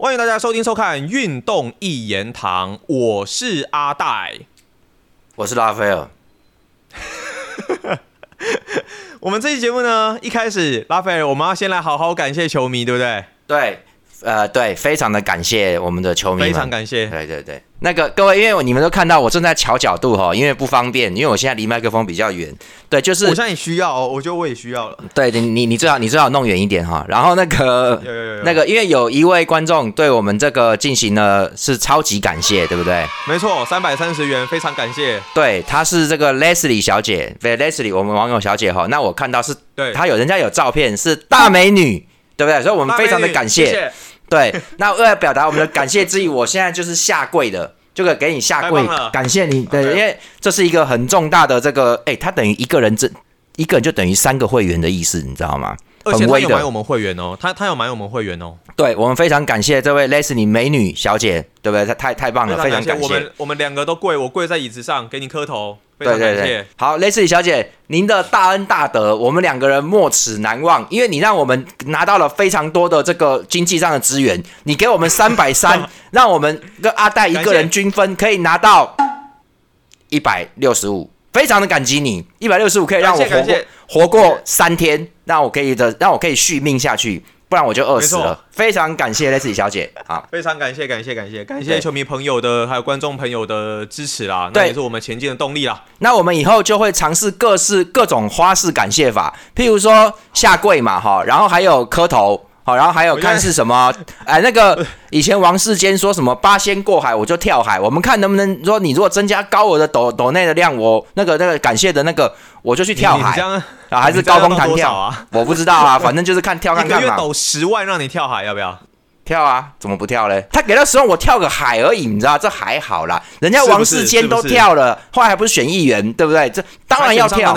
欢迎大家收听收看《运动一言堂》，我是阿戴。我是拉斐尔。我们这期节目呢，一开始拉斐尔，我们要先来好好感谢球迷，对不对？对，呃，对，非常的感谢我们的球迷，非常感谢。对对对，那个各位，因为你们都看到我正在调角度哈，因为不方便，因为我现在离麦克风比较远。对，就是我现在也需要，哦，我觉得我也需要了。对，你你你最好你最好弄远一点哈。然后那个有有有有那个，因为有一位观众对我们这个进行了是超级感谢，对不对？没错，三百三十元，非常感谢。对，她是这个 Leslie 小姐，对 Leslie 我们网友小姐哈。那我看到是，对她有人家有照片是大美女，对不对？所以我们非常的感谢谢。对，那为了表达我们的感谢之意，我现在就是下跪的，这个给你下跪感谢你。对因为这是一个很重大的这个，哎，他等于一个人这一个人就等于三个会员的意思，你知道吗？而且很威的。他有买我们会员哦，他他有买我们会员哦，对我们非常感谢这位 Leslie 美女小姐，对不对？她太太棒了，非常感谢。我们我们两个都跪，我跪在椅子上给你磕头，非常感谢。对。对对，好，Leslie 小姐，您的大恩大德，我们两个人没齿难忘，因为你让我们拿到了非常多的这个经济上的资源，你给我们三百三，让我们跟阿戴一个人均分可以拿到一百六十五，非常的感激你，一百六十五可以让我活过活过三天，让我可以的，让我可以续命下去，不然我就饿死了。非常感谢 Leslie 小姐，啊。非常感谢，感谢，感谢，感谢球迷朋友的还有观众朋友的支持啦，那也是我们前进的动力啦。那我们以后就会尝试各式各种花式感谢法，譬如说下跪嘛，哈，然后还有磕头，好，然后还有看是什么，哎，那个以前王世坚说什么八仙过海我就跳海，我们看能不能说你如果增加高额的抖抖内的量，我那个那个感谢的那个我就去跳海。啊，还是高空弹跳。啊？我不知道啊，反正就是看跳看看嘛，月抖十万让你跳海，要不要？跳啊，怎么不跳嘞？他给了十万，我跳个海而已，你知道这还好啦，人家王世坚都跳了，后来还不是选议员，对不对？这当然要跳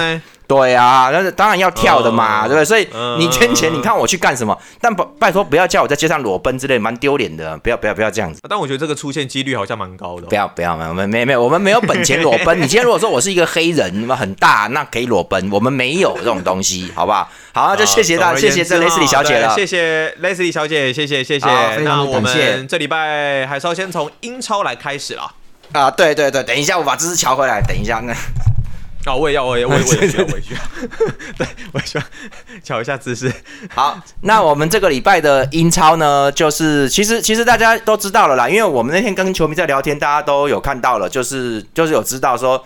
对啊，那是当然要跳的嘛，嗯对不对？所以嗯你捐钱，你看我去干什么？但不拜托不要叫我在街上裸奔之类，蛮丢脸的。不要不要不要这样子，但我觉得这个出现几率好像蛮高的哦。不要不要，我们没没有，我们没有本钱裸奔。你今天如果说我是一个黑人，那么很大，那可以裸奔，我们没有这种东西，好不好？好，那就谢谢大，谢谢这之雷斯里小姐了对。谢谢 Leslie 小姐，谢谢谢谢那我们这礼拜还是要先从英超来开始啦。啊，对对对，等一下我把知识调回来，等一下那啊，我也要，我也我也我也需要，我也需要。对，我也需要瞧一下姿势。好，那我们这个礼拜的英超呢，就是其实其实大家都知道了啦，因为我们那天跟球迷在聊天，大家都有看到了，就是就是有知道说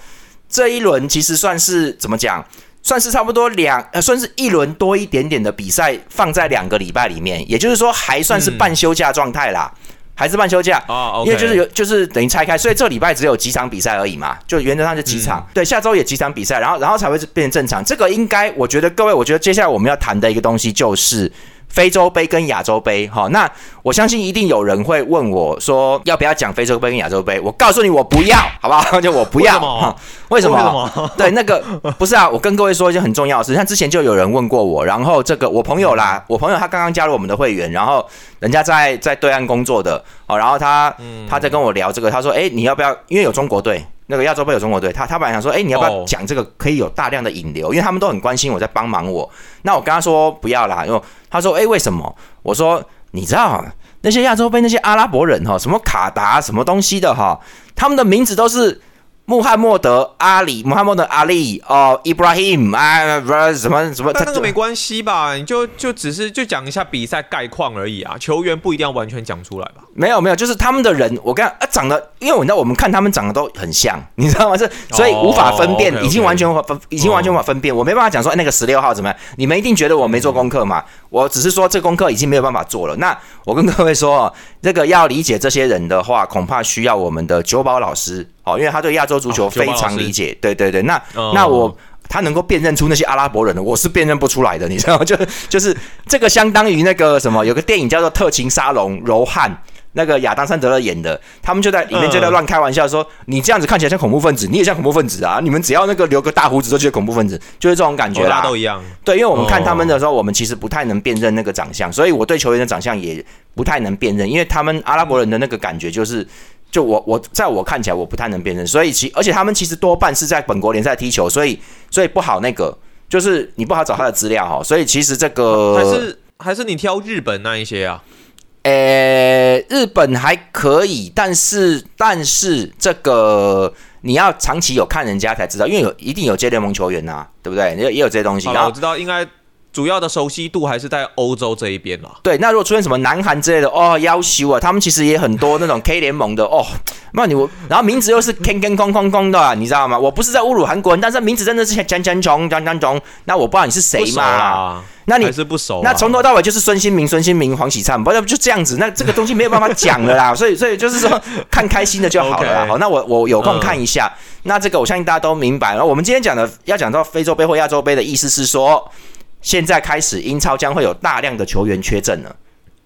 这一轮其实算是怎么讲，算是差不多两呃，算是一轮多一点点的比赛放在两个礼拜里面，也就是说还算是半休假状态啦。还是半休假因为就是有就是等于拆开，所以这礼拜只有几场比赛而已嘛，就原则上就几场。对，下周也几场比赛，然后然后才会变成正常。这个应该，我觉得各位，我觉得接下来我们要谈的一个东西就是非洲杯跟亚洲杯。哈，那我相信一定有人会问我说，要不要讲非洲杯跟亚洲杯？我告诉你，我不要，好不好？就我不要。为什么哈为什么？为什么 对，那个不是啊，我跟各位说一件很重要的事，像之前就有人问过我，然后这个我朋友啦，我朋友他刚刚加入我们的会员，然后人家在在对岸工作的，哦，然后他他在跟我聊这个，他说，哎，你要不要？因为有中国队。那个亚洲杯有中国队，他他本来想说，哎、你要不要哦讲这个可以有大量的引流？因为他们都很关心我在帮忙我。那我跟他说不要啦，因为他说，哎、为什么？我说你知道那些亚洲杯那些阿拉伯人哈，什么卡达什么东西的哈，他们的名字都是穆罕默德、阿里、穆罕默德、阿里哦，Ibrahim 啊，不是什么什么，他但那个没关系吧？你就就只是就讲一下比赛概况而已啊，球员不一定要完全讲出来吧？没有没有，就是他们的人，我跟啊长得，因为你知道我们看他们长得都很像，你知道吗？这所以无法分辨，已经完全无法分，已经完全无法分辨，我没办法讲说、哎那个十六号怎么样，你们一定觉得我没做功课嘛？我只是说这功课已经没有办法做了。那我跟各位说哦，这个要理解这些人的话，恐怕需要我们的九保老师哦，因为他对亚洲足球非常理解。对对对，那、哦那我。他能够辨认出那些阿拉伯人的，我是辨认不出来的，你知道吗？就就是这个相当于那个什么，有个电影叫做《特勤沙龙》，柔汉那个亚当·山德勒演的，他们就在里面就在乱开玩笑说：“你这样子看起来像恐怖分子，你也像恐怖分子啊！你们只要那个留个大胡子都觉得恐怖分子，就是这种感觉哦大都一样。对，因为我们看他们的时候，我们其实不太能辨认那个长相，所以我对球员的长相也不太能辨认，因为他们阿拉伯人的那个感觉就是。就我我在我看起来我不太能辨认，所以其而且他们其实多半是在本国联赛踢球，所以所以不好那个，就是你不好找他的资料哈，所以其实这个还是还是你挑日本那一些啊？呃，日日本还可以，但是但是这个你要长期有看人家才知道，因为有一定有接联盟球员呐、对不对？也也有这些东西。然后，我知道应该主要的熟悉度还是在欧洲这一边了。对，那如果出现什么南韩之类的，哦，要求啊，他们其实也很多那种 K 联盟的哦，那你我，然后名字又是 Ken Ken 空空空的、啊，你知道吗？我不是在侮辱韩国人，但是名字真的是讲讲穷讲讲穷，那我不知道你是谁嘛？啦，那你还是不熟啊。那从头到尾就是孙兴民、孙兴民、黄喜灿，不要就这样子，那这个东西没有办法讲了啦。所以，所以就是说看开心的就好了好，那我我有空嗯看一下。那这个我相信大家都明白。然后我们今天讲的要讲到非洲杯或亚洲杯的意思是说，现在开始英超将会有大量的球员缺阵了。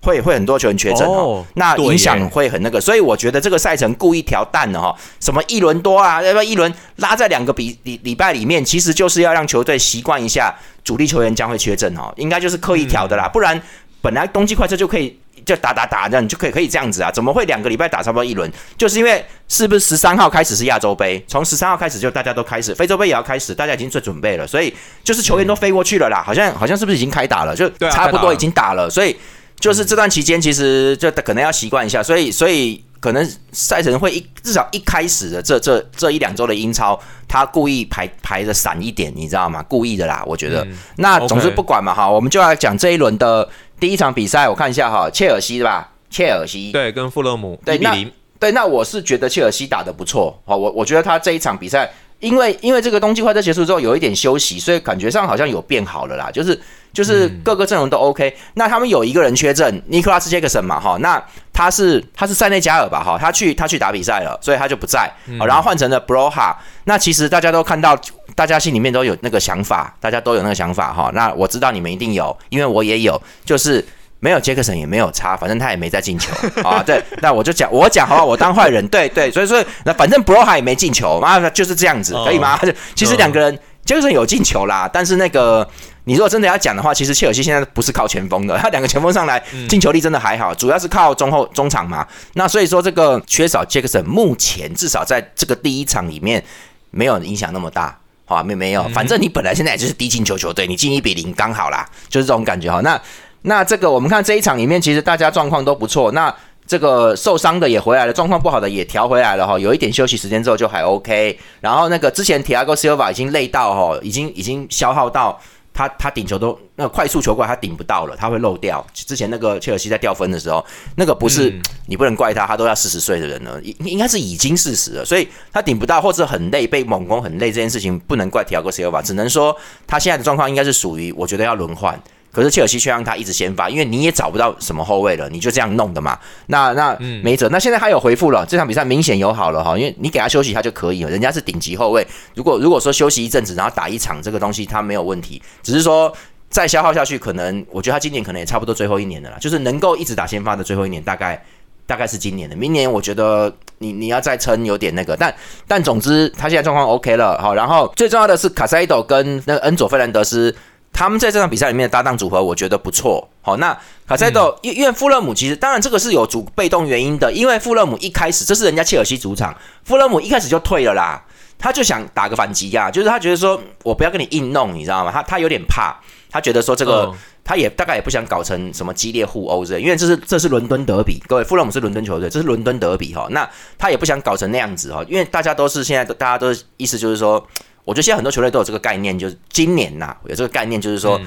会会很多球员缺阵哦。哦，那影响会很那个，所以我觉得这个赛程故意调淡了哈，什么一轮多啊，要不要一轮拉在两个比礼礼拜里面，其实就是要让球队习惯一下主力球员将会缺阵哦，应该就是刻意调的啦，不然本来冬季快车就可以就打打打这样，你就可以可以这样子啊，怎么会两个礼拜打差不多一轮？就是因为是不是十三号开始是亚洲杯，从十三号开始就大家都开始，非洲杯也要开始，大家已经做准备了，所以就是球员都飞过去了啦，好像好像是不是已经开打了？就差不多已经打了，所以。就是这段期间，其实就可能要习惯一下，所以所以可能赛程会一至少一开始的这这这一两周的英超，他故意排排的散一点，你知道吗？故意的啦，我觉得。嗯那总之不管嘛，哈，我们就来讲这一轮的第一场比赛，我看一下哈，切尔西是吧？切尔西对，跟富勒姆对比零，对，那我是觉得切尔西打得不错，好，我我觉得他这一场比赛，因为因为这个冬季快车结束之后有一点休息，所以感觉上好像有变好了啦，就是就是各个阵容都 OK、那他们有一个人缺阵，尼克拉斯杰克森嘛，哈，那他是他是塞内加尔吧，哈，他去他去打比赛了，所以他就不在，好然后换成了 Broha。那其实大家都看到，大家心里面都有那个想法，大家都有那个想法哈。那我知道你们一定有，因为我也有，就是。没有杰克森也没有差，反正他也没在进球 啊。对，那我就讲，我讲好吧，我当坏人，对对，所以说那反正 Broha 也没进球，妈的就是这样子，哦可以吗？其实两个人，杰克森有进球啦，但是那个你如果真的要讲的话，其实切尔西现在不是靠前锋的，他两个前锋上来进球力真的还好，主要是靠中后中场嘛。那所以说这个缺少杰克森，目前至少在这个第一场里面没有影响那么大。好，没没有，反正你本来现在也就是低进球球队，你进一比零刚好啦，就是这种感觉哈。那那这个我们看这一场里面，其实大家状况都不错。那这个受伤的也回来了，状况不好的也调回来了哈。有一点休息时间之后就还 OK。然后那个之前 Thiago Silva 已经累到哈，已经已经消耗到他他顶球都那个快速球过来他顶不到了，他会漏掉。之前那个切尔西在掉分的时候，那个不是、嗯你不能怪他，他都要四十岁的人了，应应该是已经四十了，所以他顶不到或者很累被猛攻很累这件事情不能怪 Thiago Silva，只能说他现在的状况应该是属于我觉得要轮换。可是切尔西却让他一直先发，因为你也找不到什么后卫了，你就这样弄的嘛。那那没辙。那现在他有回复了，这场比赛明显有好了哈，因为你给他休息他就可以了，人家是顶级后卫。如果如果说休息一阵子，然后打一场这个东西他没有问题，只是说再消耗下去，可能我觉得他今年可能也差不多最后一年的了，就是能够一直打先发的最后一年，大概大概是今年的。明年我觉得你你要再撑有点那个，但但总之他现在状况 OK 了，好，然后最重要的是卡塞多跟那个恩佐费兰德斯。他们在这场比赛里面的搭档组合，我觉得不错。好，那卡塞多，因因为富勒姆其实当然这个是有主被动原因的，因为富勒姆一开始这是人家切尔西主场，富勒姆一开始就退了啦，他就想打个反击呀、就是他觉得说我不要跟你硬弄，你知道吗？他他有点怕，他觉得说这个。嗯他也大概也不想搞成什么激烈互殴之类，因为这是这是伦敦德比，各位富勒姆是伦敦球队，这是伦敦德比哈，那他也不想搞成那样子哈，因为大家都是现在大家都是意思就是说，我觉得现在很多球队都有这个概念，就是今年呐、有这个概念，就是说。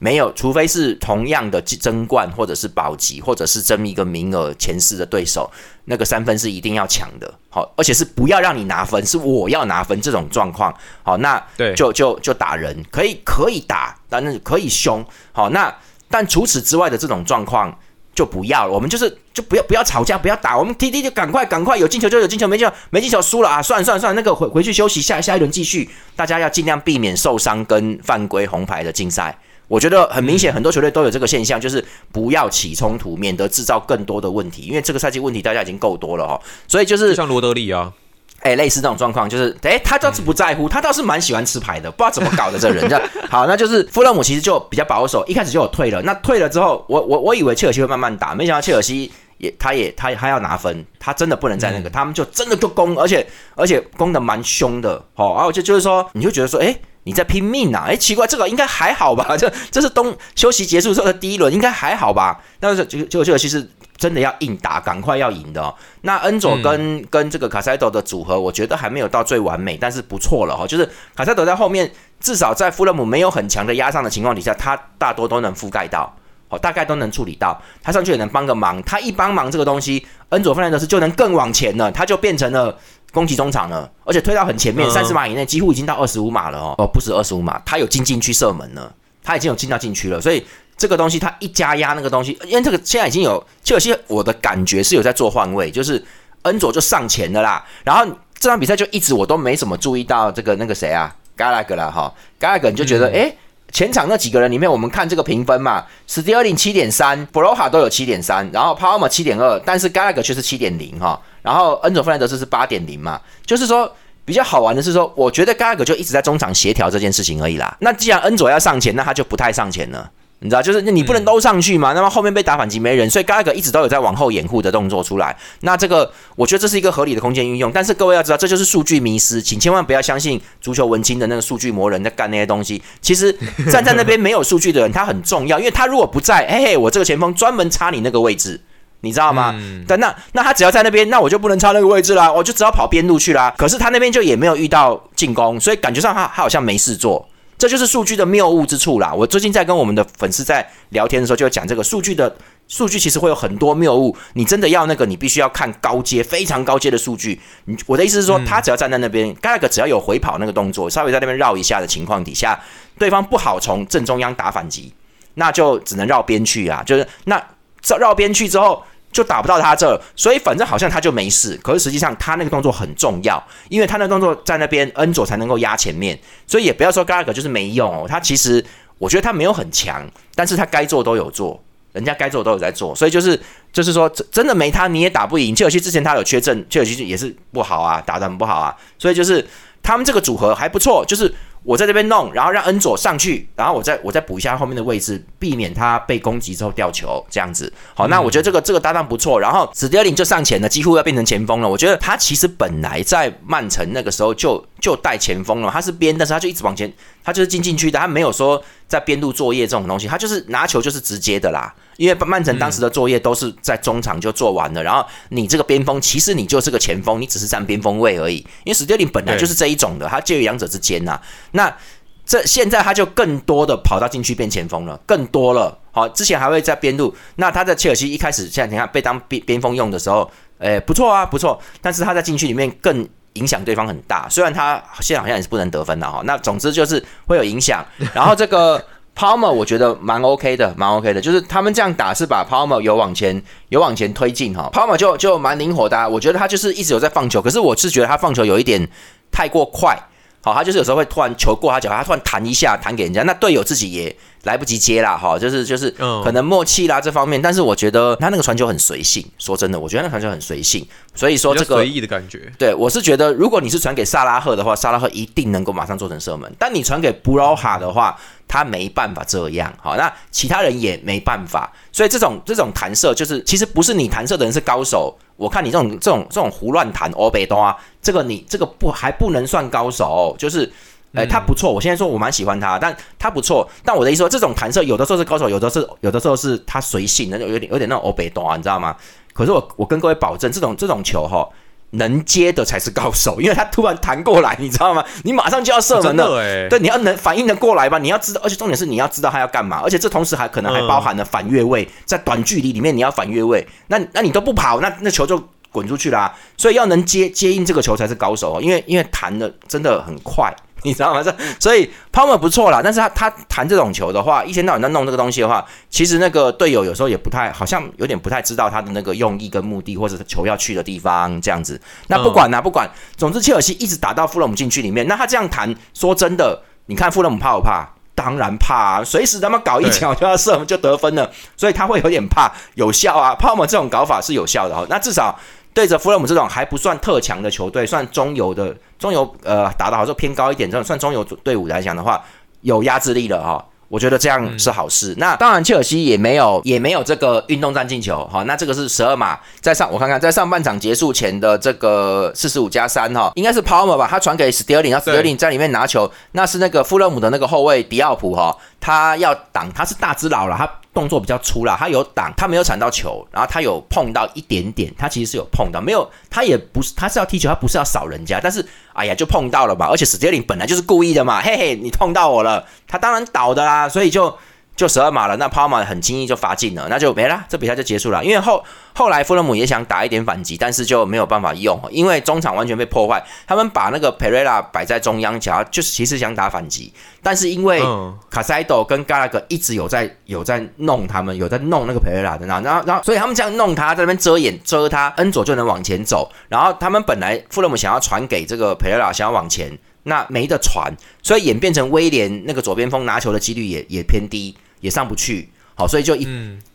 没有，除非是同样的争冠，或者是保级，或者是争一个名额前四的对手，那个三分是一定要抢的，好，而且是不要让你拿分，是我要拿分这种状况，好，那对就就就打人，可以可以打，但是可以凶，好，那但除此之外的这种状况就不要了，我们就是就不要不要吵架，不要打，我们踢踢就赶快赶快有进球就有进球，没进球没进球输了啊，算了算了算了，那个回回去休息，下下一轮继续，大家要尽量避免受伤跟犯规红牌的竞赛。我觉得很明显，很多球队都有这个现象，就是不要起冲突，免得制造更多的问题。因为这个赛季问题大家已经够多了哈，所以就就是像罗德里啊，哎、类似这种状况，就是哎、他倒是不在乎，他倒是蛮喜欢吃牌的，不知道怎么搞的这人。这 好，那就是富勒姆其实就比较保守，一开始就有退了。那退了之后，我我我以为切尔西会慢慢打，没想到切尔西也他也他他要拿分，他真的不能在那个，他们就真的就攻，而且而且攻的蛮凶的。哦，然后就就是说，你就觉得说，哎、你在拼命啊！哎，奇怪，这个应该还好吧？这这是冬休息结束之后的第一轮，应该还好吧？但是结果结果切尔西是真的要硬打，赶快要赢的哦。那恩佐跟、跟这个卡塞多的组合，我觉得还没有到最完美，但是不错了哈。就是卡塞多在后面，至少在富勒姆没有很强的压上的情况底下，他大多都能覆盖到，哦，大概都能处理到。他上去也能帮个忙，他一帮忙这个东西，恩佐费兰德斯就能更往前了，他就变成了攻击中场了，而且推到很前面，三十码以内，几乎已经到二十五码了哦。哦，不止二十五码，他有进禁区射门了，他已经有进到禁区了，所以。这个东西他一加压那个东西，因为这个现在已经有切尔西，我的感觉是有在做换位，就是恩佐就上前了啦。然后这场比赛就一直我都没怎么注意到这个那个谁啊，加拉格了哈，加拉格你就觉得哎，前场那几个人里面，我们看这个评分嘛，史蒂尔林七点三，布罗哈都有七点三，然后帕尔马七点二，但是 Gallagher 却是七点零哈，然后恩佐弗兰德斯是八点零嘛，就是说比较好玩的是说，我觉得 Gallagher 就一直在中场协调这件事情而已啦。那既然恩佐要上前，那他就不太上前了。你知道，就是你不能都上去嘛，那么后面被打反击没人，所以盖格一直都有在往后掩护的动作出来。那这个我觉得这是一个合理的空间运用，但是各位要知道，这就是数据迷失，请千万不要相信足球文青的那个数据魔人在干那些东西。其实站在那边没有数据的人，他很重要，因为他如果不在，嘿嘿，我这个前锋专门插你那个位置，你知道吗？但那那他只要在那边，那我就不能插那个位置啦，我就只要跑边路去啦。可是他那边就也没有遇到进攻，所以感觉上他他好像没事做。这就是数据的谬误之处啦。我最近在跟我们的粉丝在聊天的时候，就讲这个数据的数据其实会有很多谬误。你真的要那个，你必须要看高阶、非常高阶的数据。你我的意思是说，他只要站在那边，盖个只要有回跑那个动作，稍微在那边绕一下的情况底下，对方不好从正中央打反击，那就只能绕边去啊。就是那绕绕边去之后。就打不到他这，所以反正好像他就没事，可是实际上他那个动作很重要，因为他那个动作在那边恩佐才能够压前面，所以也不要说嘎格就是没用哦，他其实我觉得他没有很强，但是他该做都有做，人家该做都有在做，所以就是就是说真的没他你也打不赢，切尔西之前他有缺阵，切尔西也是不好啊，打得很不好啊，所以就是他们这个组合还不错，就是。我在这边弄，然后让恩佐上去，然后我再我再补一下后面的位置，避免他被攻击之后掉球这样子。好，那我觉得这个这个搭档不错。然后史蒂尔林就上前了，几乎要变成前锋了。我觉得他其实本来在曼城那个时候就就带前锋了，他是边，但是他就一直往前，他就是进禁区的，他没有说在边路作业这种东西，他就是拿球就是直接的啦。因为曼城当时的作业都是在中场就做完了，然后你这个边锋其实你就是个前锋，你只是占边锋位而已。因为史蒂林本来就是这一种的，他介于两者之间呐。那这现在他就更多的跑到禁区变前锋了，更多了。好，之前还会在边路。那他在切尔西一开始现在你看被当边边锋用的时候，诶不错啊不错。但是他在禁区里面更影响对方很大，虽然他现在好像也是不能得分的哈。那总之就是会有影响。然后这个。Palmer 我觉得蛮 OK 的，蛮 OK 的，就是他们这样打是把 Palmer 有往前有往前推进哈，Palmer 就就蛮灵活的，我觉得他就是一直有在放球，可是我是觉得他放球有一点太过快，好，他就是有时候会突然球过他脚，他突然弹一下弹给人家，那队友自己也来不及接啦，哈，就是就是可能默契啦这方面，但是我觉得他那个传球很随性，说真的，我觉得那传球很随性，所以说这个随意的感觉，对我是觉得如果你是传给萨拉赫的话，萨拉赫一定能够马上做成射门，但你传给布罗哈的话。他没办法这样，好，那其他人也没办法，所以这种这种弹射就是，其实不是你弹射的人是高手，我看你这种这种这种胡乱弹欧贝多啊，这个你这个不还不能算高手，就是，哎，他不错，我现在说我蛮喜欢他，但他不错，但我的意思说，这种弹射有的时候是高手，有的是有的时候是他随性，那种有点有点那种欧贝多啊，你知道吗？可是我我跟各位保证，这种这种球哈。能接的才是高手，因为他突然弹过来，你知道吗？你马上就要射门了，对，你要能反应的过来吧？你要知道，而且重点是你要知道他要干嘛，而且这同时还可能还包含了反越位，在短距离里面你要反越位，那那你都不跑，那那球就滚出去啦。所以要能接接应这个球才是高手，因为因为弹的真的很快。你知道吗？这所以 Palmer 不错啦，但是他他弹这种球的话，一天到晚在弄这个东西的话，其实那个队友有时候也不太，好像有点不太知道他的那个用意跟目的，或者球要去的地方这样子。那不管啦，不管，总之切尔西一直打到富勒姆禁区里面，那他这样弹，说真的，你看富勒姆怕不怕？当然怕，啊随时他妈搞一脚就要射就得分了，所以他会有点怕。有效啊，Palmer 这种搞法是有效的哈。那至少。对着弗勒姆这种还不算特强的球队，算中游的中游，呃，打的好时候偏高一点，这种算中游队伍来讲的话，有压制力了哈。我觉得这样是好事。那当然，切尔西也没有也没有这个运动战进球哈。那这个是十二码，在上我看看，在上半场结束前的这个四十五加三哈，应该是 Palmer 吧？他传给 Sterling，然后 Sterling 在里面拿球，那是那个富勒姆的那个后卫迪奥普哈，他要挡，他是大只佬了，他动作比较粗啦，他有挡，他没有铲到球，然后他有碰到一点点，他其实是有碰到，没有，他也不是，他是要踢球，他不是要扫人家，但是哎呀就碰到了嘛，而且史杰林本来就是故意的嘛，嘿嘿，你碰到我了，他当然倒的啦，所以就。就十二码了，那帕马很轻易就罚进了，那就没了，这比赛就结束了。因为后后来富勒姆也想打一点反击，但是就没有办法用，因为中场完全被破坏。他们把那个佩瑞拉摆在中央，想要，就是其实想打反击，但是因为卡塞多跟嘎拉格一直有在有在弄他们，有在弄那个佩瑞拉的那，然后然后所以他们这样弄他，在那边遮掩遮他，恩佐就能往前走。然后他们本来富勒姆想要传给这个佩瑞拉，想要往前，那没得传，所以演变成威廉那个左边锋拿球的几率也也偏低。也上不去，好，所以就一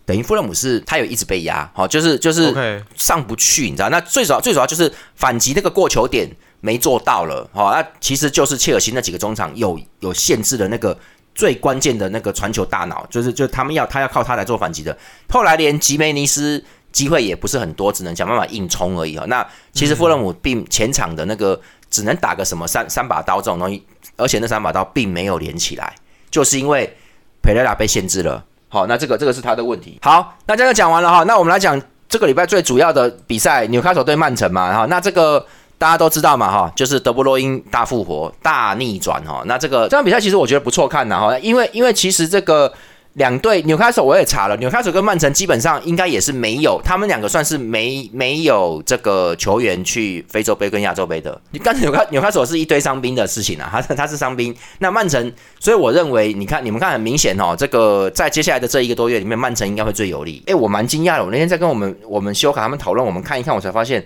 等于富勒姆是他有一直被压，好，就是就是上不去，你知道？那最主要最主要就是反击那个过球点没做到了，好，那其实就是切尔西那几个中场有有限制的那个最关键的那个传球大脑，就是就他们要他要靠他来做反击的。后来连吉梅尼斯机会也不是很多，只能想办法硬冲而已啊。那其实富勒姆并前场的那个只能打个什么三三把刀这种东西，而且那三把刀并没有连起来，就是因为。佩雷拉被限制了，好，那这个这个是他的问题。好，那这个讲完了哈，那我们来讲这个礼拜最主要的比赛，纽卡索对曼城嘛，哈，那这个大家都知道嘛，哈，就是德布罗因大复活、大逆转哈，那这个这场比赛其实我觉得不错看的哈，因为因为其实这个。两队纽卡索我也查了，纽卡索跟曼城基本上应该也是没有，他们两个算是没没有这个球员去非洲杯跟亚洲杯的。你刚才纽卡纽卡索是一堆伤兵的事情啊，他他是伤兵。那曼城，所以我认为你看你们看很明显哦，这个在接下来的这一个多月里面，曼城应该会最有利。哎，我蛮惊讶的，我那天在跟我们我们修卡他们讨论，我们看一看，我才发现，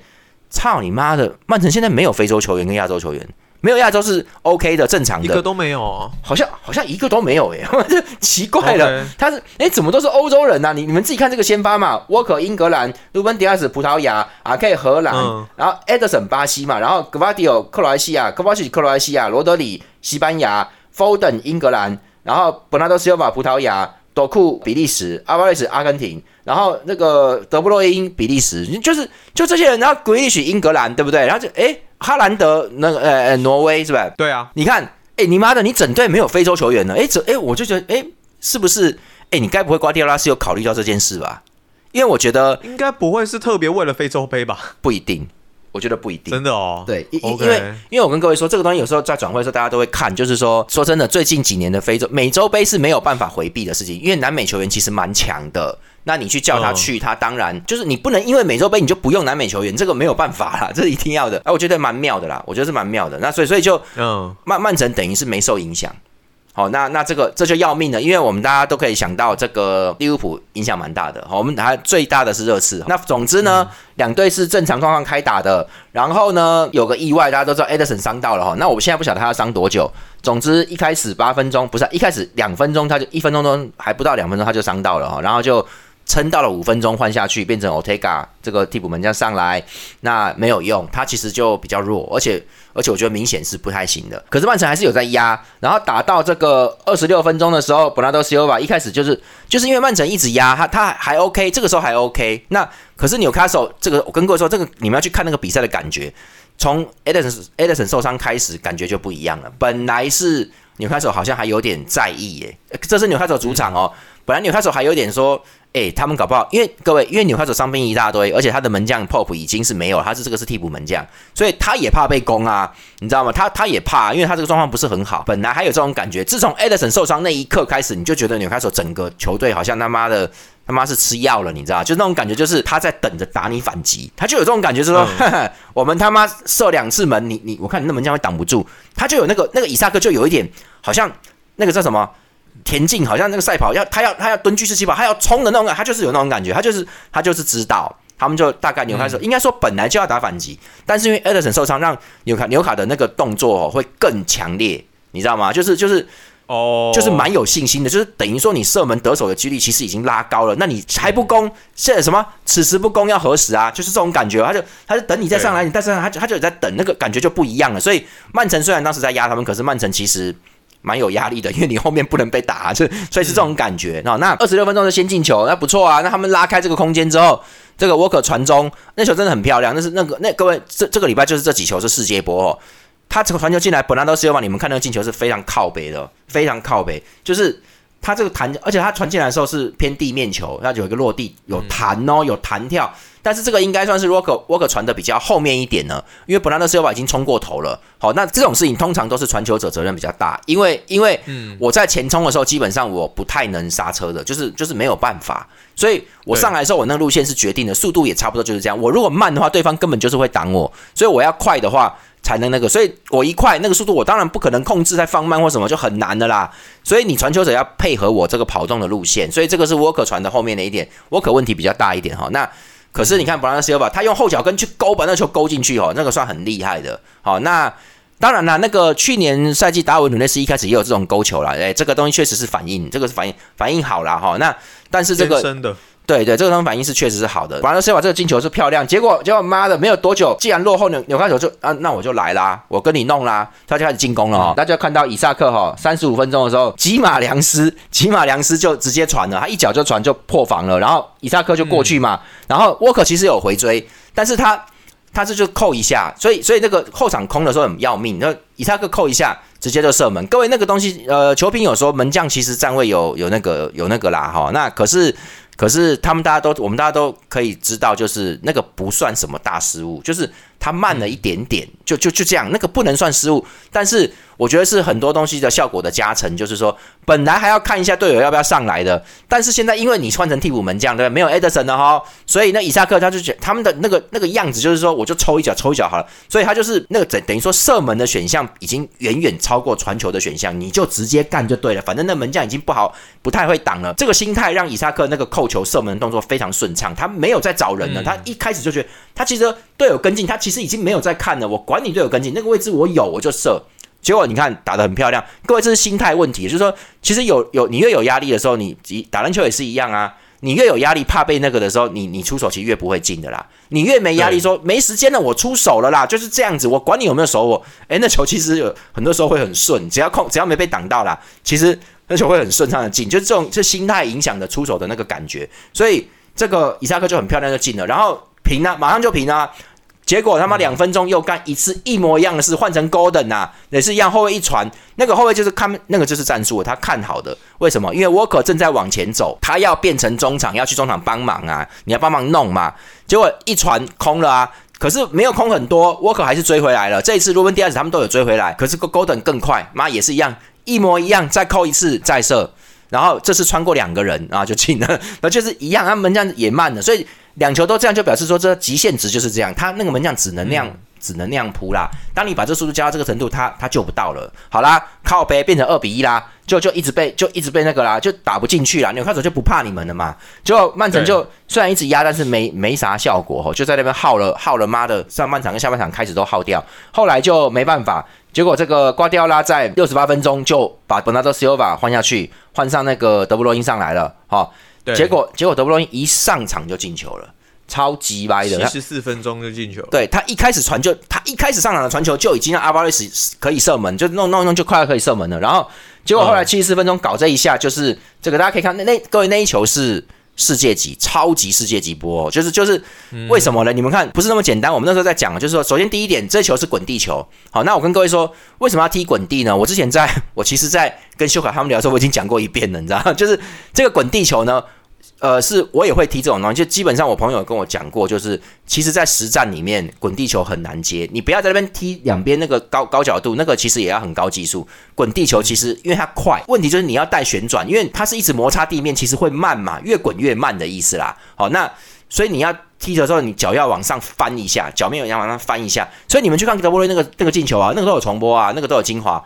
操你妈的，曼城现在没有非洲球员跟亚洲球员。没有亚洲是 OK 的，正常的，一个都没有。啊，好像好像一个都没有哎，奇怪了，他是哎怎么都是欧洲人呐？你你们自己看这个先发嘛，沃克英格兰，鲁本迪亚斯葡萄牙，阿 K 荷兰，然后埃德森巴西嘛，然后格瓦迪奥克罗埃西亚，科巴西克罗埃西亚，罗德里西班牙，Foden 英格兰，然后本纳多西奥瓦葡萄牙，多库比利时，阿巴雷斯阿根廷，然后那个德布洛因比利时，就是就这些人，然后格里许英格兰，对不对？然后就哎。哈兰德那个呃呃挪威是吧？对啊，你看，哎你妈的，你整队没有非洲球员呢？哎这哎我就觉得哎是不是哎你该不会瓜迪奥拉是有考虑到这件事吧？因为我觉得应该不会是特别为了非洲杯吧？不一定，我觉得不一定。真的哦，对，因因为因为我跟各位说，这个东西有时候在转会的时候大家都会看，就是说说真的，最近几年的非洲美洲杯是没有办法回避的事情，因为南美球员其实蛮强的。那你去叫他去，他当然就是你不能因为美洲杯你就不用南美球员，这个没有办法啦，这是一定要的。哎，我觉得蛮妙的啦，我觉得是蛮妙的。那所以所以就嗯，曼曼城等于是没受影响。好，那那这个这就要命了，因为我们大家都可以想到这个利物浦影响蛮大的。好，我们还最大的是热刺。那总之呢，两队是正常状况开打的。然后呢，有个意外，大家都知道艾德森伤到了哈。那我现在不晓得他要伤多久。总之一开始八分钟不是一开始两分钟，他就一分钟都还不到两分钟他就伤到了哈。然后就。撑到了五分钟换下去，变成 Otega 这个替补门将上来，那没有用，他其实就比较弱，而且而且我觉得明显是不太行的。可是曼城还是有在压，然后打到这个二十六分钟的时候，本拉多西欧吧一开始就是就是因为曼城一直压他，他还 OK，这个时候还 OK。那可是纽卡索这个，我跟各位说，这个你们要去看那个比赛的感觉，从 Edison Edison 受伤开始，感觉就不一样了。本来是纽卡索好像还有点在意耶，这是纽卡索主场哦，本来纽卡索还有点说。哎，他们搞不好，因为各位，因为纽卡索伤兵一大堆，而且他的门将 Pop 已经是没有，他是这个是替补门将，所以他也怕被攻啊，你知道吗？他他也怕，因为他这个状况不是很好，本来还有这种感觉，自从 Edison 受伤那一刻开始，你就觉得纽卡索整个球队好像他妈的他妈是吃药了，你知道就那种感觉，就是他在等着打你反击，他就有这种感觉，是说 我们他妈射两次门，你你我看你那门将会挡不住，他就有那个那个以萨克就有一点好像那个叫什么？田径好像那个赛跑要他要他要蹲居士起跑，他要冲的那种感，他就是有那种感觉，他就是他就是知道，他们就大概纽卡说，应该说本来就要打反击，但是因为艾德森受伤，让纽卡纽卡的那个动作会更强烈，你知道吗？就是就是哦，就是蛮有信心的，就是等于说你射门得手的几率其实已经拉高了，那你还不攻，现在什么此时不攻要何时啊？就是这种感觉，他就他就等你再上来，你再上来，他就他就在等，那个感觉就不一样了。所以曼城虽然当时在压他们，可是曼城其实。蛮有压力的，因为你后面不能被打，就所以是这种感觉。那那二十六分钟的先进球，那不错啊。那他们拉开这个空间之后，这个沃克传中，那球真的很漂亮。那是那个那各位，这这个礼拜就是这几球是世界波哦。他这个传球进来，本来都是要把你们看那个进球是非常靠北的，非常靠北，就是他这个弹，而且他传进来的时候是偏地面球，它有一个落地有弹哦，有弹跳。但是这个应该算是 Walker Walker 传的比较后面一点呢，因为本来的 Silva 已经冲过头了。好，那这种事情通常都是传球者责任比较大，因为因为我在前冲的时候，基本上我不太能刹车的，就是就是没有办法。所以我上来的时候，我那个路线是决定的，速度也差不多就是这样。我如果慢的话，对方根本就是会挡我，所以我要快的话才能那个。所以我一快那个速度，我当然不可能控制在放慢或什么，就很难的啦。所以你传球者要配合我这个跑动的路线，所以这个是沃克传的后面的一点沃克问题比较大一点哈。那可是你看，布兰德斯 v 吧，他用后脚跟去勾，把那球勾进去哦，那个算很厉害的。好，那当然啦，那个去年赛季达尔文努内斯一开始也有这种勾球啦，哎，这个东西确实是反应，这个是反应反应好了哈。那但是这个。对对，这个他们反应是确实是好的。完了，塞瓦这个进球是漂亮，结果结果妈的没有多久，既然落后纽纽卡球就啊，那我就来啦，我跟你弄啦，他就开始进攻了哈。大家看到以萨克哈，三十五分钟的时候，吉马良斯吉马良斯就直接传了，他一脚就传就破防了，然后以萨克就过去嘛，然后沃克其实有回追，但是他他这就扣一下，所以所以那个后场空的时候很要命，那以萨克扣一下直接就射门。各位那个东西，呃，球评有说门将其实站位有有那个有那个啦哈，那可是。可是他们大家都，我们大家都可以知道，就是那个不算什么大失误，就是他慢了一点点，就就就这样，那个不能算失误，但是。我觉得是很多东西的效果的加成，就是说，本来还要看一下队友要不要上来的，但是现在因为你换成替补门将，对？没有 Edison 了哈，所以那以萨克他就觉他们的那个那个样子，就是说，我就抽一脚抽一脚好了，所以他就是那个等等于说射门的选项已经远远超过传球的选项，你就直接干就对了，反正那门将已经不好不太会挡了。这个心态让以萨克那个扣球射门的动作非常顺畅，他没有在找人了，他一开始就觉得他其实队友跟进，他其实已经没有在看了，我管你队友跟进，那个位置我有我就射。结果你看打得很漂亮，各位这是心态问题，就是说，其实有有你越有压力的时候，你打篮球也是一样啊。你越有压力，怕被那个的时候，你你出手其实越不会进的啦。你越没压力，说没时间了，我出手了啦，就是这样子。我管你有没有守我，诶，那球其实有很多时候会很顺，只要控只要没被挡到啦，其实那球会很顺畅的进，就是这种这心态影响的出手的那个感觉。所以这个伊萨克就很漂亮就进了，然后平了，马上就平了。结果他妈两分钟又干一次一模一样的事，换成 Golden 啊，也是一样后卫一传，那个后卫就是看那个就是战术，他看好的。为什么？因为 Walker 正在往前走，他要变成中场，要去中场帮忙啊，你要帮忙弄嘛。结果一传空了啊，可是没有空很多，Walker 还是追回来了。这一次 Ruben 第二次他们都有追回来，可是 Golden 更快，妈也是一样，一模一样，再扣一次再射，然后这次穿过两个人啊就进了，那就是一样，他门将也慢了，所以。两球都这样，就表示说这极限值就是这样。他那个门将只能那样，只能那样扑啦。当你把这速度加到这个程度，他他救不到了。好啦，靠背变成二比一啦，就就一直被就一直被那个啦，就打不进去啦。纽卡手就不怕你们了嘛。就曼城就虽然一直压，但是没没啥效果吼，就在那边耗了耗了妈的上半场跟下半场开始都耗掉。后来就没办法，结果这个瓜迪奥拉在六十八分钟就把本纳多西奥瓦换下去，换上那个德布罗因上来了，哈。结果结果德布罗因一上场就进球了，超级歪的，七十四分钟就进球。对他一开始传就他一开始上场的传球就已经让阿巴雷斯可以射门，就弄弄弄就快要可以射门了。然后结果后来七十四分钟搞这一下，就是这个大家可以看那那各位那一球是。世界级、超级世界级波，就是就是为什么呢？你们看不是那么简单。我们那时候在讲，就是说，首先第一点，这球是滚地球。好，那我跟各位说，为什么要踢滚地呢？我之前在 我其实，在跟修卡他们聊的时候，我已经讲过一遍了，你知道 就是这个滚地球呢。呃，是我也会踢这种东西，就基本上我朋友跟我讲过，就是其实，在实战里面，滚地球很难接，你不要在那边踢两边那个高高角度，那个其实也要很高技术。滚地球其实因为它快，问题就是你要带旋转，因为它是一直摩擦地面，其实会慢嘛，越滚越慢的意思啦。好，那所以你要踢的时候，你脚要往上翻一下，脚面要往上翻一下。所以你们去看德波瑞那个那个进球啊，那个都有重播啊，那个都有精华。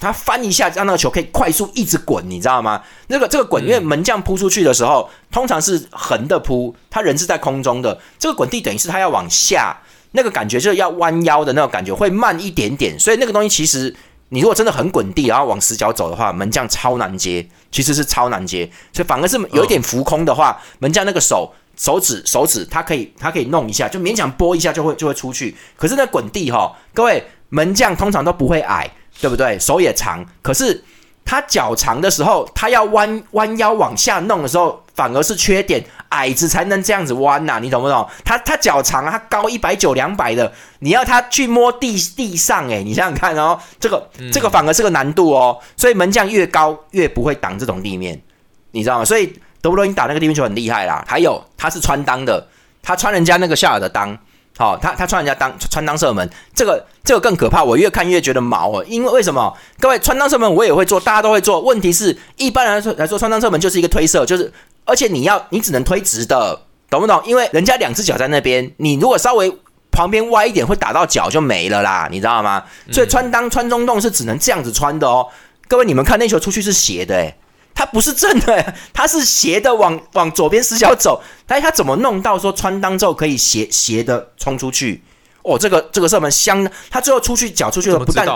他翻一下，让那个球可以快速一直滚，你知道吗？那个这个滚，因为门将扑出去的时候，通常是横的扑，他人是在空中的。这个滚地等于是他要往下，那个感觉就是要弯腰的那种感觉，会慢一点点。所以那个东西其实，你如果真的很滚地，然后往死角走的话，门将超难接，其实是超难接。所以反而是有一点浮空的话，门将那个手手指手指，他可以他可以弄一下，就勉强拨一下就会就会出去。可是那滚地哈，各位门将通常都不会矮。对不对？手也长，可是他脚长的时候，他要弯弯腰往下弄的时候，反而是缺点。矮子才能这样子弯呐，你懂不懂？他他脚长，他高一百九两百的，你要他去摸地地上，诶，你想想看哦，这个这个反而是个难度哦。所以门将越高越不会挡这种地面，你知道吗？所以德布罗因打那个地面球很厉害啦。还有他是穿裆的，他穿人家那个夏尔的裆。好，他他穿人家当穿裆射门，这个这个更可怕。我越看越觉得毛哦，因为为什么？各位穿裆射门我也会做，大家都会做。问题是一般来说来说，穿裆射门就是一个推射，就是而且你要你只能推直的，懂不懂？因为人家两只脚在那边，你如果稍微旁边歪一点，会打到脚就没了啦，你知道吗？所以穿裆穿中洞是只能这样子穿的哦。各位你们看那球出去是斜的诶。它不是正的，它是斜的，往往左边死角走。但他怎么弄到说穿裆之后可以斜斜的冲出去？哦，这个这个射门相，他最后出去脚出去了，不但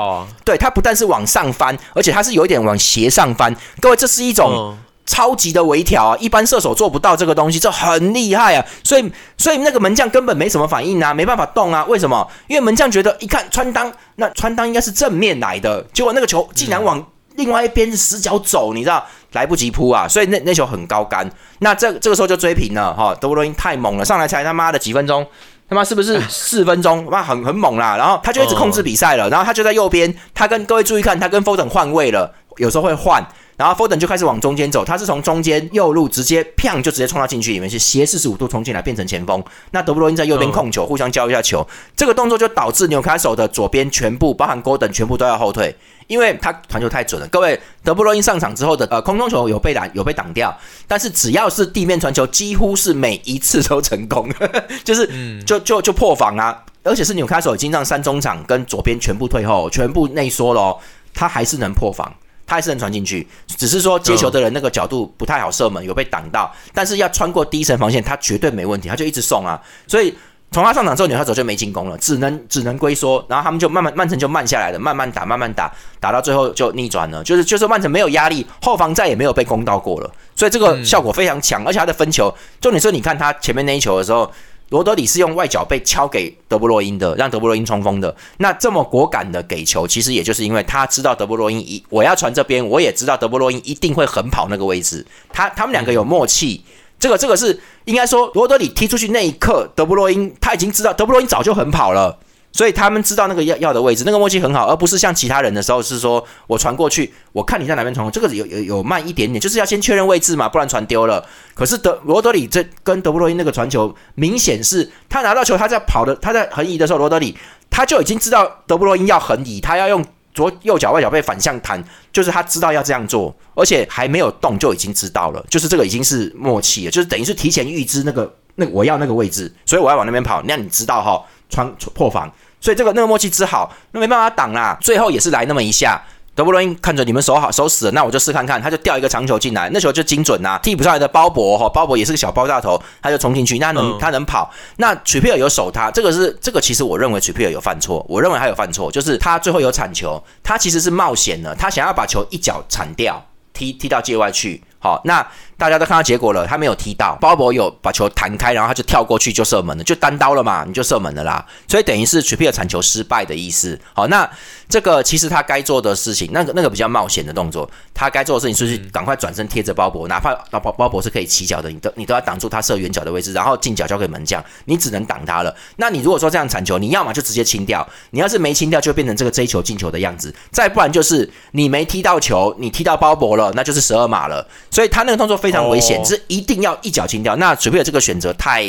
对他不但是往上翻，而且他是有一点往斜上翻。各位，这是一种超级的微调啊，一般射手做不到这个东西，这很厉害啊。所以所以那个门将根本没什么反应啊，没办法动啊。为什么？因为门将觉得一看穿裆，那穿裆应该是正面来的，结果那个球竟然往另外一边死角走，你知道？来不及扑啊，所以那那球很高杆。那这这个时候就追平了哈，德布罗因太猛了，上来才他妈的几分钟，他妈是不是 四分钟？哇，很很猛啦。然后他就一直控制比赛了，然后他就在右边，他跟各位注意看，他跟 Foden 换位了，有时候会换，然后 Foden 就开始往中间走，他是从中间右路直接砰就直接冲到禁区里面去，斜四十五度冲进来变成前锋。那德布罗因在右边控球，互相交一下球，这个动作就导致纽卡手的左边全部包含 Golden 全部都要后退。因为他传球太准了，各位德布罗因上场之后的呃空中球有被挡有被挡掉，但是只要是地面传球，几乎是每一次都成功，就是就就就破防啊！而且是纽卡手已经让三中场跟左边全部退后，全部内缩了，他还是能破防，他还是能传进去，只是说接球的人那个角度不太好射门，有被挡到，但是要穿过第一层防线，他绝对没问题，他就一直送啊，所以。从他上场之后，纽卡走就没进攻了，只能只能龟缩，然后他们就慢慢曼城就慢下来了，慢慢打，慢慢打，打到最后就逆转了，就是就是曼城没有压力，后防再也没有被攻到过了，所以这个效果非常强，而且他的分球，重点是你看他前面那一球的时候，罗德里是用外脚背敲给德布洛因的，让德布洛因冲锋的，那这么果敢的给球，其实也就是因为他知道德布罗因一我要传这边，我也知道德布洛因一定会横跑那个位置，他他们两个有默契。这个这个是应该说，罗德里踢出去那一刻，德布罗因他已经知道，德布罗因早就横跑了，所以他们知道那个要要的位置，那个默契很好，而不是像其他人的时候是说我传过去，我看你在哪边传，这个有有有慢一点点，就是要先确认位置嘛，不然传丢了。可是德罗德里这跟德布罗因那个传球，明显是他拿到球，他在跑的，他在横移的时候，罗德里他就已经知道德布罗因要横移，他要用。左右脚外脚背反向弹，就是他知道要这样做，而且还没有动就已经知道了，就是这个已经是默契了，就是等于是提前预知那个那我要那个位置，所以我要往那边跑，让你知道哈，穿破防，所以这个那个默契之好，那没办法挡啦，最后也是来那么一下。德布罗因看着你们守好守死了，那我就试看看，他就掉一个长球进来，那球就精准呐。替补上来的鲍勃哈，鲍勃也是个小爆炸头，他就冲进去，那能他能跑。那曲皮尔有守他，这个是这个其实我认为曲皮尔有犯错，我认为他有犯错，就是他最后有铲球，他其实是冒险的，他想要把球一脚铲掉，踢踢到界外去。好，那。大家都看到结果了，他没有踢到，鲍勃有把球弹开，然后他就跳过去就射门了，就单刀了嘛，你就射门了啦。所以等于是曲皮尔铲球失败的意思。好，那这个其实他该做的事情，那个那个比较冒险的动作，他该做的事情就是赶快转身贴着鲍勃，哪怕鲍鲍勃是可以起脚的，你都你都要挡住他射远角的位置，然后进角交给门将，你只能挡他了。那你如果说这样铲球，你要么就直接清掉，你要是没清掉，就变成这个追球进球的样子。再不然就是你没踢到球，你踢到鲍勃了，那就是十二码了。所以他那个动作非常危险，是。一定要一脚清掉，那水皮尔这个选择太，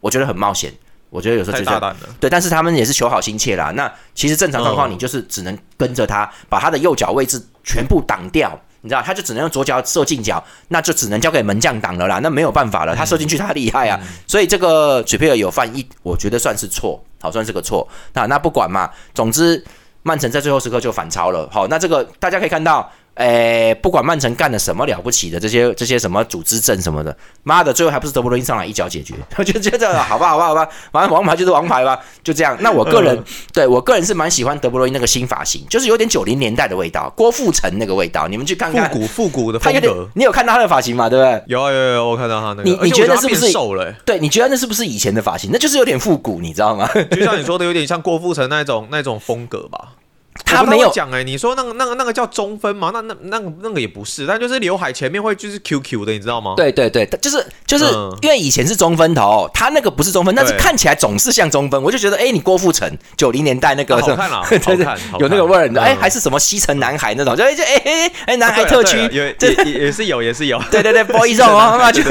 我觉得很冒险。我觉得有时候就大胆对，但是他们也是求好心切啦。那其实正常状况，你就是只能跟着他，把他的右脚位置全部挡掉，你知道，他就只能用左脚射进脚，那就只能交给门将挡了啦。那没有办法了，他射进去他厉害啊。所以这个水皮尔有犯一，我觉得算是错，好算是个错。那那不管嘛，总之曼城在最后时刻就反超了。好，那这个大家可以看到。诶，不管曼城干了什么了不起的，这些这些什么组织证什么的，妈的，最后还不是德布罗因上来一脚解决？我就觉得好吧，好吧，好吧，反正王牌就是王牌吧，就这样。那我个人对我个人是蛮喜欢德布罗因那个新发型，就是有点九零年代的味道，郭富城那个味道。你们去看看复古复古的风格。你有看到他的发型吗？对不对？有有有，我看到他那个。你你觉得是不是瘦了？对，你觉得那是不是以前的发型？那就是有点复古，你知道吗？就像你说的，有点像郭富城那种那种风格吧。他没有讲哎，你说那个那个那个叫中分吗？那那那个那个也不是，但就是刘海前面会就是 QQ 的，你知道吗？对对对，就是就是因为以前是中分头，他那个不是中分，但是看起来总是像中分，我就觉得哎，你郭富城九零年代那个 好看了，对对，有那个味儿，哎，还是什么西城男孩那种，就哎就哎哎男孩特区，也也是有也是有，对对对，boy 肉啊，就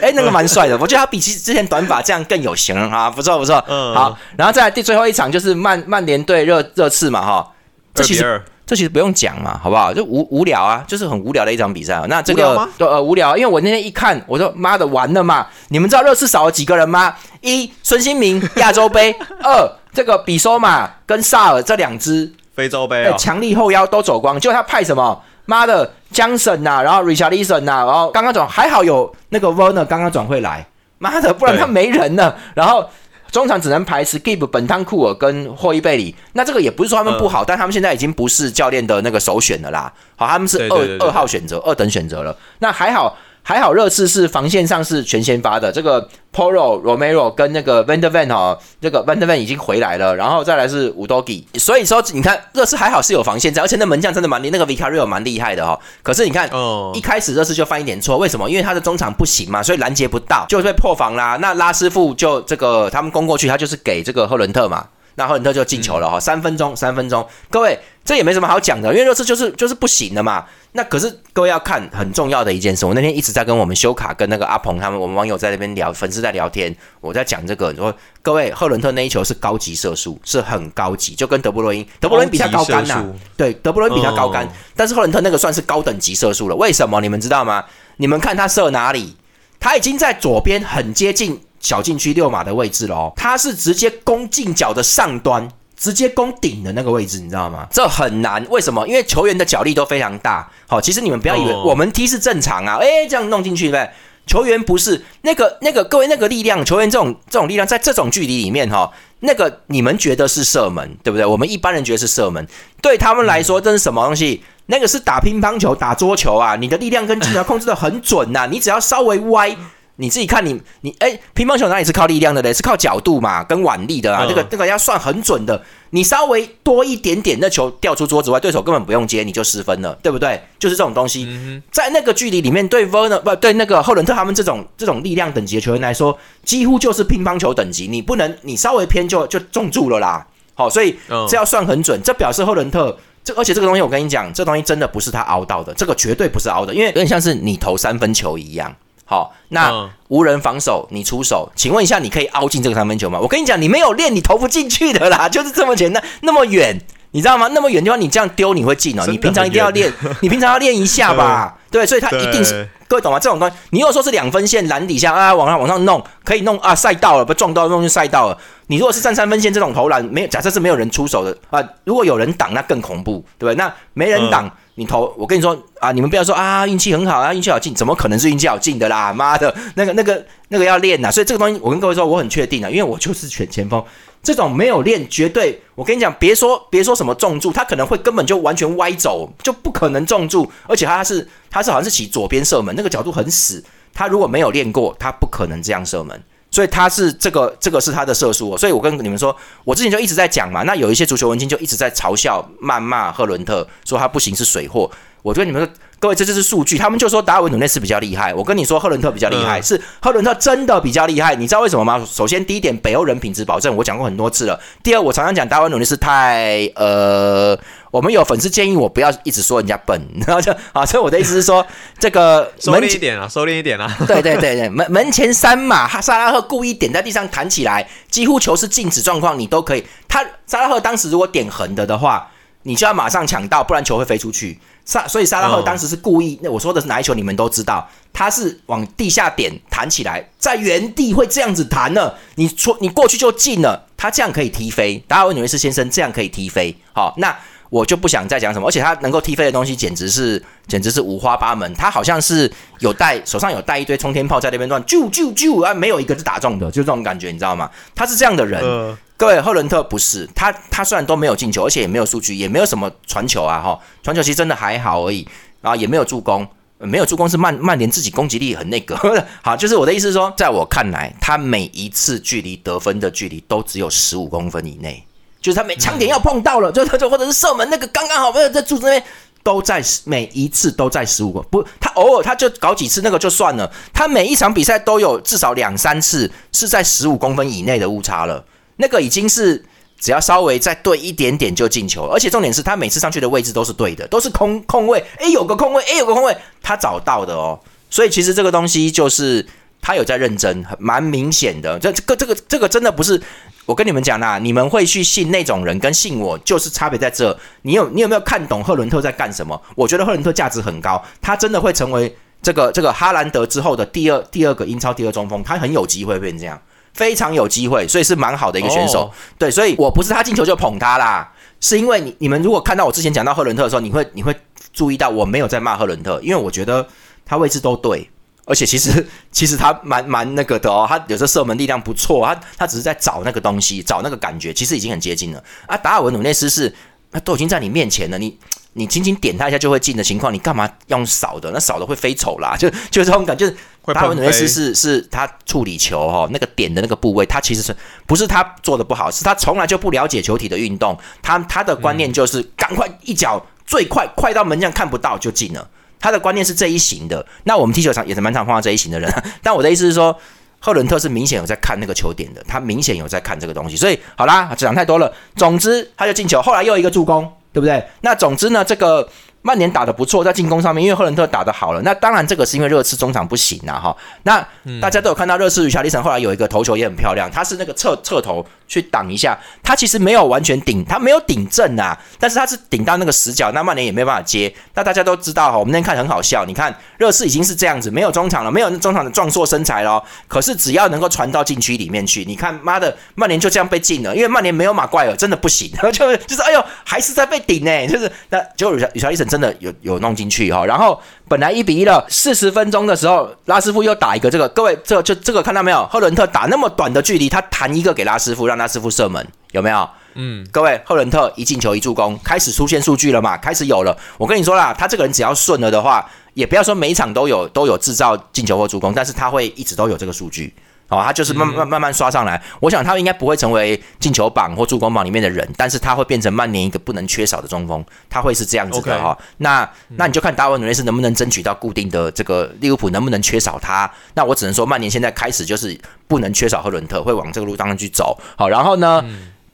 哎那个蛮帅的，我觉得他比起之前短发这样更有型啊，不错不错，嗯，好，然后再来第最后一场就是曼曼联对热热刺嘛哈。这其实这其实不用讲嘛，好不好？就无无聊啊，就是很无聊的一场比赛。那这个呃无聊，因为我那天一看，我说妈的完了嘛！你们知道热刺少了几个人吗？一孙兴民 亚洲杯，二这个比索马跟萨尔这两支非洲杯强力后腰都走光，就他派什么？妈的江神呐，然后 Richardson 呐，然后刚刚转还好有那个 Werner 刚刚转会来，妈的，不然他没人了。然后。中场只能排 Skip、本汤库尔跟霍伊贝里，那这个也不是说他们不好，但他们现在已经不是教练的那个首选了啦。好，他们是二二号选择，二等选择了。那还好。还好热刺是防线上是全先发的，这个 Poro Romero 跟那个 Van der Ven 哈，这个 Van der Ven 已经回来了，然后再来是 Udogi，所以说你看热刺还好是有防线在，而且那门将真的蛮厉，那个 Vicario 蛮厉害的哈。可是你看，一开始热刺就犯一点错，为什么？因为他的中场不行嘛，所以拦截不到，就被破防啦。那拉师傅就这个他们攻过去，他就是给这个赫伦特嘛。那赫伦特就进球了哈，三分钟，三分钟，各位这也没什么好讲的，因为热刺就是就是不行的嘛。那可是各位要看很重要的一件事，我那天一直在跟我们修卡跟那个阿鹏他们，我们网友在那边聊，粉丝在聊天，我在讲这个，说各位赫伦特那一球是高级射术，是很高级，就跟德布罗因，德布罗因比他高杆呐，对，德布罗因比他高杆，但是赫伦特那个算是高等级射术了，为什么？你们知道吗？你们看他射哪里，他已经在左边很接近。小禁区六码的位置喽，他是直接攻进角的上端，直接攻顶的那个位置，你知道吗？这很难，为什么？因为球员的脚力都非常大。好，其实你们不要以为我们踢是正常啊，哎，这样弄进去对不对？球员不是那个那个，各位那个力量，球员这种这种力量，在这种距离里面哈，那个你们觉得是射门，对不对？我们一般人觉得是射门，对他们来说这是什么东西？那个是打乒乓球、打桌球啊，你的力量跟技巧控制的很准呐，你只要稍微歪。你自己看，你你哎，乒乓球哪里是靠力量的嘞？是靠角度嘛，跟腕力的啊。这个这个要算很准的。你稍微多一点点，那球掉出桌子外，对手根本不用接，你就失分了，对不对？就是这种东西，在那个距离里面，对 e 不对那个赫伦特他们这种这种力量等级的球员来说，几乎就是乒乓球等级。你不能，你稍微偏就就中住了啦。好，所以这要算很准。这表示赫伦特这，而且这个东西我跟你讲，这东西真的不是他凹到的，这个绝对不是凹的，因为有点像是你投三分球一样。好，那无人防守，你出手，请问一下，你可以凹进这个三分球吗？我跟你讲，你没有练，你投不进去的啦，就是这么简单，那么远，你知道吗？那么远地方，你这样丢，你会进哦。你平常一定要练，你平常要练一下吧，对，所以他一定是，各位懂吗？这种东西，你如果说是两分线篮底下啊，往上往上弄，可以弄啊，赛道了，不撞到弄就赛道了。你如果是站三分线这种投篮，没有假设是没有人出手的啊，如果有人挡，那更恐怖，对不对？那没人挡。你投，我跟你说啊，你们不要说啊，运气很好啊，运气好进，怎么可能是运气好进的啦？妈的，那个、那个、那个要练呐。所以这个东西，我跟各位说，我很确定啊，因为我就是选前锋，这种没有练，绝对，我跟你讲，别说别说什么重注，他可能会根本就完全歪走，就不可能重注，而且他是他是好像是起左边射门，那个角度很死，他如果没有练过，他不可能这样射门。所以他是这个，这个是他的射术，所以我跟你们说，我之前就一直在讲嘛。那有一些足球文青就一直在嘲笑、谩骂赫伦特，说他不行是水货。我觉得你们，各位这就是数据，他们就说达尔文努内斯比较厉害。我跟你说，赫伦特比较厉害，是赫伦特真的比较厉害。你知道为什么吗？首先第一点，北欧人品质保证，我讲过很多次了。第二，我常常讲达尔文努内斯太呃。我们有粉丝建议我不要一直说人家笨，然后就啊，所以我的意思是说，这个收敛一点啊，收敛一点啊。对对对对，门门前三码，哈萨拉赫故意点在地上弹起来，几乎球是静止状况，你都可以。他萨拉赫当时如果点横的的话，你就要马上抢到，不然球会飞出去。萨所以萨拉赫当时是故意，那我说的是哪一球？你们都知道，他是往地下点弹起来，在原地会这样子弹呢。你出你过去就进了，他这样可以踢飞。达尔文纽维斯先生这样可以踢飞。好，那。我就不想再讲什么，而且他能够踢飞的东西简直是简直是五花八门。他好像是有带手上有带一堆冲天炮在那边乱啾啾啾啊，没有一个是打中的，就这种感觉，你知道吗？他是这样的人。各位，赫伦特不是他，他虽然都没有进球，而且也没有数据，也没有什么传球啊，哈，传球其实真的还好而已啊，也没有助攻，没有助攻是曼曼联自己攻击力很那个。好，就是我的意思是说，在我看来，他每一次距离得分的距离都只有十五公分以内。就是他每强点要碰到了，就就或者是射门那个刚刚好没有在柱子那边。都在每一次都在十五个不，他偶尔他就搞几次那个就算了，他每一场比赛都有至少两三次是在十五公分以内的误差了，那个已经是只要稍微再对一点点就进球，而且重点是他每次上去的位置都是对的，都是空空位，诶，有个空位，诶，有个空位，他找到的哦，所以其实这个东西就是他有在认真，蛮明显的，这这个这个这个真的不是。我跟你们讲啦，你们会去信那种人，跟信我就是差别在这。你有你有没有看懂赫伦特在干什么？我觉得赫伦特价值很高，他真的会成为这个这个哈兰德之后的第二第二个英超第二中锋，他很有机会变成这样，非常有机会，所以是蛮好的一个选手。对，所以我不是他进球就捧他啦，是因为你你们如果看到我之前讲到赫伦特的时候，你会你会注意到我没有在骂赫伦特，因为我觉得他位置都对。而且其实 其实他蛮蛮那个的哦，他有时候射门力量不错，他他只是在找那个东西，找那个感觉，其实已经很接近了。啊，达尔文努内斯是，他都已经在你面前了，你你轻轻点他一下就会进的情况，你干嘛用扫的？那扫的会飞丑啦，就就这种感觉。达尔文努内斯是是他处理球哦，那个点的那个部位，他其实是不是他做的不好，是他从来就不了解球体的运动，他他的观念就是赶快一脚最快快到门将看不到就进了。他的观念是这一型的，那我们踢球场也是蛮常碰到这一型的人。但我的意思是说，赫伦特是明显有在看那个球点的，他明显有在看这个东西。所以好啦，讲太多了。总之，他就进球，后来又一个助攻，对不对？那总之呢，这个。曼联打的不错，在进攻上面，因为赫伦特打的好了。那当然，这个是因为热刺中场不行啊，哈。那大家都有看到热刺与查利森后来有一个头球也很漂亮，他是那个侧侧头去挡一下，他其实没有完全顶，他没有顶正啊，但是他是顶到那个死角，那曼联也没办法接。那大家都知道哈，我们那天看很好笑，你看热刺已经是这样子，没有中场了，没有中场的壮硕身材了，可是只要能够传到禁区里面去，你看妈的，曼联就这样被禁了，因为曼联没有马怪尔，真的不行，然后就就是哎呦，还是在被顶呢，就是那结果与查与查利森真的有有弄进去哈，然后本来一比一了，四十分钟的时候，拉师傅又打一个这个，各位这就这个看到没有？赫伦特打那么短的距离，他弹一个给拉师傅，让拉师傅射门，有没有？嗯，各位，赫伦特一进球一助攻，开始出现数据了嘛？开始有了。我跟你说啦，他这个人只要顺了的话，也不要说每场都有都有制造进球或助攻，但是他会一直都有这个数据。哦，他就是慢慢慢慢刷上来。我想他应该不会成为进球榜或助攻榜里面的人，但是他会变成曼联一个不能缺少的中锋，他会是这样子的哈。那那你就看达文努内斯能不能争取到固定的这个利物浦能不能缺少他？那我只能说曼联现在开始就是不能缺少赫伦特，会往这个路当中去走。好，然后呢？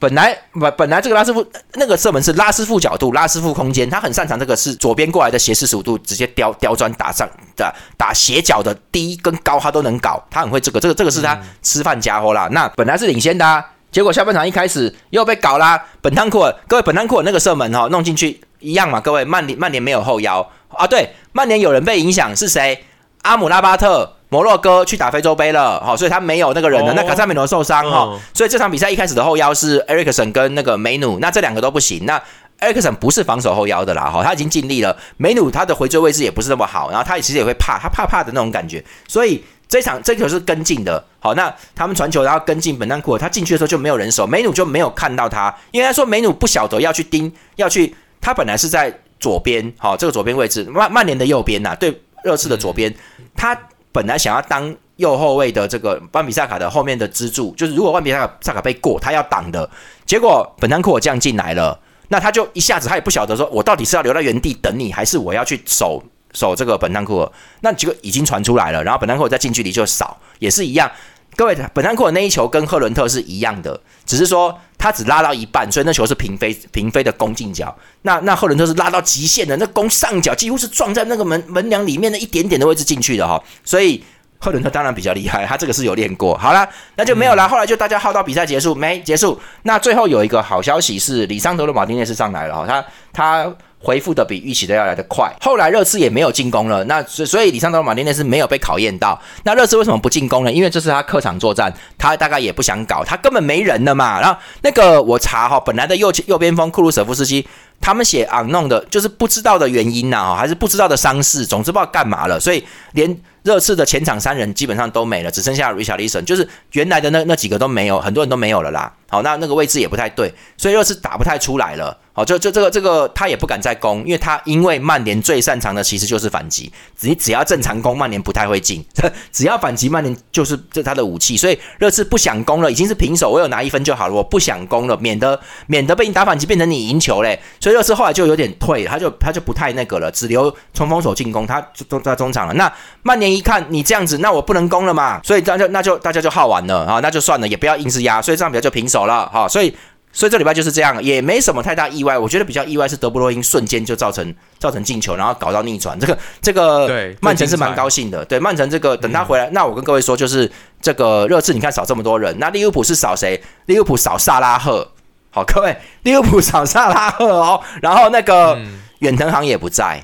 本来本本来这个拉师傅那个射门是拉师傅角度拉师傅空间，他很擅长这个是左边过来的斜四十五度直接刁刁钻打上的打斜角的低跟高他都能搞，他很会这个这个这个是他吃饭家伙啦。那本来是领先的，结果下半场一开始又被搞啦。本汤库尔各位本汤库尔那个射门哈弄进去一样嘛，各位曼联曼联没有后腰啊，对曼联有人被影响是谁？阿姆拉巴特。摩洛哥去打非洲杯了，好，所以他没有那个人了。那卡萨米罗受伤哈，所以这场比赛一开始的后腰是埃里克森跟那个梅努，那这两个都不行。那埃里克森不是防守后腰的啦，哈，他已经尽力了。梅努他的回追位置也不是那么好，然后他其实也会怕，他怕怕的那种感觉。所以这场这球是跟进的，好，那他们传球然后跟进本丹库尔，他进去的时候就没有人守，梅努就没有看到他，因为他说梅努不晓得要去盯，要去，他本来是在左边，好，这个左边位置曼曼联的右边呐，对热刺的左边，他本来想要当。右后卫的这个万比萨卡的后面的支柱，就是如果万比萨卡萨卡被过，他要挡的结果，本丹库尔这样进来了，那他就一下子他也不晓得说，我到底是要留在原地等你，还是我要去守守这个本丹库尔？那结果已经传出来了，然后本丹库尔在近距离就扫，也是一样。各位，本丹库尔那一球跟赫伦特是一样的，只是说他只拉到一半，所以那球是平飞平飞的攻进角。那那赫伦特是拉到极限的，那攻上角几乎是撞在那个门门梁里面的一点点的位置进去的哈，所以。赫伦特当然比较厉害，他这个是有练过。好了，那就没有了。后来就大家耗到比赛结束没结束。那最后有一个好消息是，里桑德罗马丁内斯上来了哈，他他回复的比预期的要来的快。后来热刺也没有进攻了，那所所以里桑德马丁内斯没有被考验到。那热刺为什么不进攻呢？因为这是他客场作战，他大概也不想搞，他根本没人了嘛。然后那个我查哈，本来的右右边锋库鲁舍夫斯基。他们写 unknown 的，就是不知道的原因呐，还是不知道的伤势，总之不知道干嘛了，所以连热刺的前场三人基本上都没了，只剩下 Richardson，就是原来的那那几个都没有，很多人都没有了啦。好，那那个位置也不太对，所以热刺打不太出来了。好，就就这个这个他也不敢再攻，因为他因为曼联最擅长的其实就是反击，只只要正常攻，曼联不太会进，只要反击，曼联就是这他的武器，所以热刺不想攻了，已经是平手，我有拿一分就好了，我不想攻了，免得免得被你打反击变成你赢球嘞，所以热刺后来就有点退，他就他就不太那个了，只留冲锋手进攻，他都在中场了。那曼联一看你这样子，那我不能攻了嘛，所以那就那就大家就耗完了啊，那就算了，也不要硬是压，所以这场比赛就平手了哈，所以。所以这礼拜就是这样，也没什么太大意外。我觉得比较意外是德布罗因瞬间就造成造成进球，然后搞到逆转。这个这个，对，曼城是蛮高兴的。对，曼城这个等他回来，那我跟各位说，就是这个热刺，你看少这么多人，那利物浦是少谁？利物浦少萨拉赫。好，各位，利物浦少萨拉赫哦。然后那个远藤航也不在。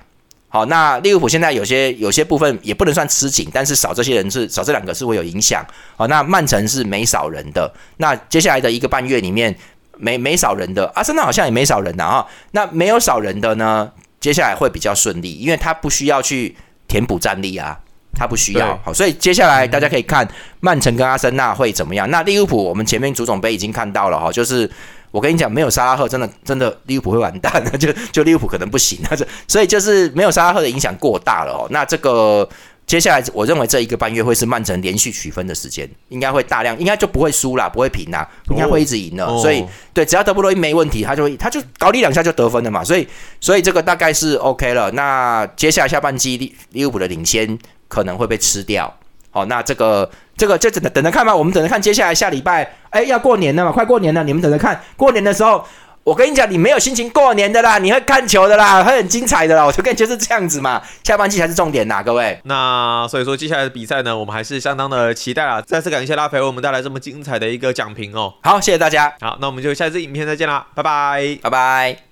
好，那利物浦现在有些有些部分也不能算吃紧，但是少这些人是少这两个是会有影响。好，那曼城是没少人的。那接下来的一个半月里面。没没少人的，阿森纳好像也没少人的哈。那没有少人的呢，接下来会比较顺利，因为他不需要去填补战力啊，他不需要。好，所以接下来大家可以看曼城跟阿森纳会怎么样。那利物浦我们前面足总杯已经看到了哈，就是我跟你讲，没有沙拉赫真的真的利物浦会完蛋的，就就利物浦可能不行，那 所以就是没有沙拉赫的影响过大了哦。那这个。接下来，我认为这一个半月会是曼城连续取分的时间，应该会大量，应该就不会输啦，不会平啦，应该会一直赢的。所以，对，只要德布罗伊没问题，他就会，他就搞你两下就得分了嘛。所以，所以这个大概是 OK 了。那接下来下半季利利物浦的领先可能会被吃掉。好，那这个这个就等等着看吧。我们等着看接下来下礼拜，哎，要过年了嘛，快过年了，你们等着看过年的时候。我跟你讲，你没有心情过年的啦，你会看球的啦，会很精彩的啦。我就跟你就是这样子嘛，下半季才是重点呐，各位。那所以说接下来的比赛呢，我们还是相当的期待啦。再次感谢拉菲为我们带来这么精彩的一个奖评哦。好，谢谢大家。好，那我们就下次影片再见啦，拜拜，拜拜。